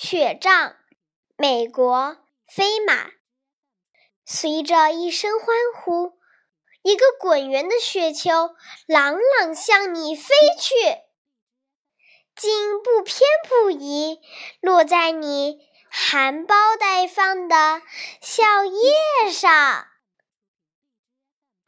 雪仗美国飞马。随着一声欢呼一个滚圆的雪球朗朗向你飞去。竟不偏不倚落在你含苞待放的笑靥上。